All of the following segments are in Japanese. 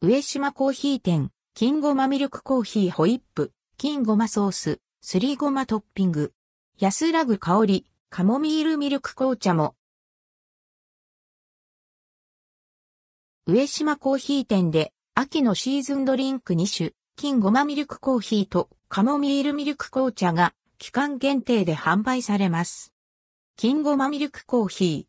上島コーヒー店、金ごまミルクコーヒーホイップ、金ごまソース、すりごまトッピング。安らぐ香り、カモミールミルク紅茶も。上島コーヒー店で、秋のシーズンドリンク2種、金ごまミルクコーヒーとカモミールミルク紅茶が期間限定で販売されます。金ごまミルクコーヒー。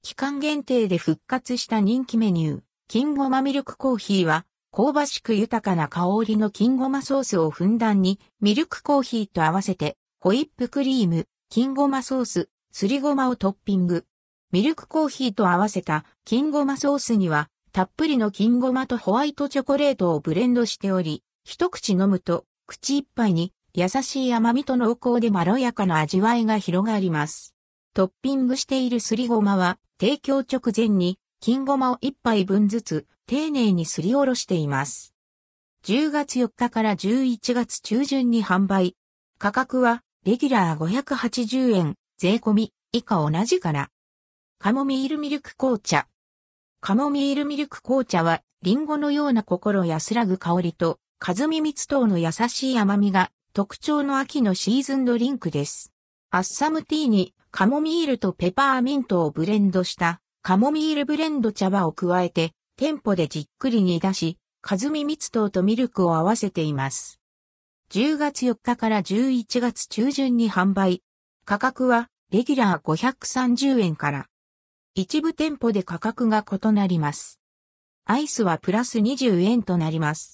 期間限定で復活した人気メニュー、金ごまミルクコーヒーは、香ばしく豊かな香りの金ごまソースをふんだんにミルクコーヒーと合わせて、ホイップクリーム、金ごまソース、すりごまをトッピング。ミルクコーヒーと合わせた金ごまソースには、たっぷりの金ごまとホワイトチョコレートをブレンドしており、一口飲むと、口いっぱいに優しい甘みと濃厚でまろやかな味わいが広がります。トッピングしているすりごまは、提供直前に、金ごまを一杯分ずつ、丁寧にすりおろしています。10月4日から11月中旬に販売。価格は、レギュラー580円、税込み、以下同じから。カモミールミルク紅茶。カモミールミルク紅茶は、リンゴのような心安らぐ香りと、カズミミツ等の優しい甘みが特徴の秋のシーズンドリンクです。アッサムティーにカモミールとペパーミントをブレンドしたカモミールブレンド茶葉を加えて店舗でじっくり煮出し、カズミ蜜糖とミルクを合わせています。10月4日から11月中旬に販売。価格はレギュラー530円から。一部店舗で価格が異なります。アイスはプラス20円となります。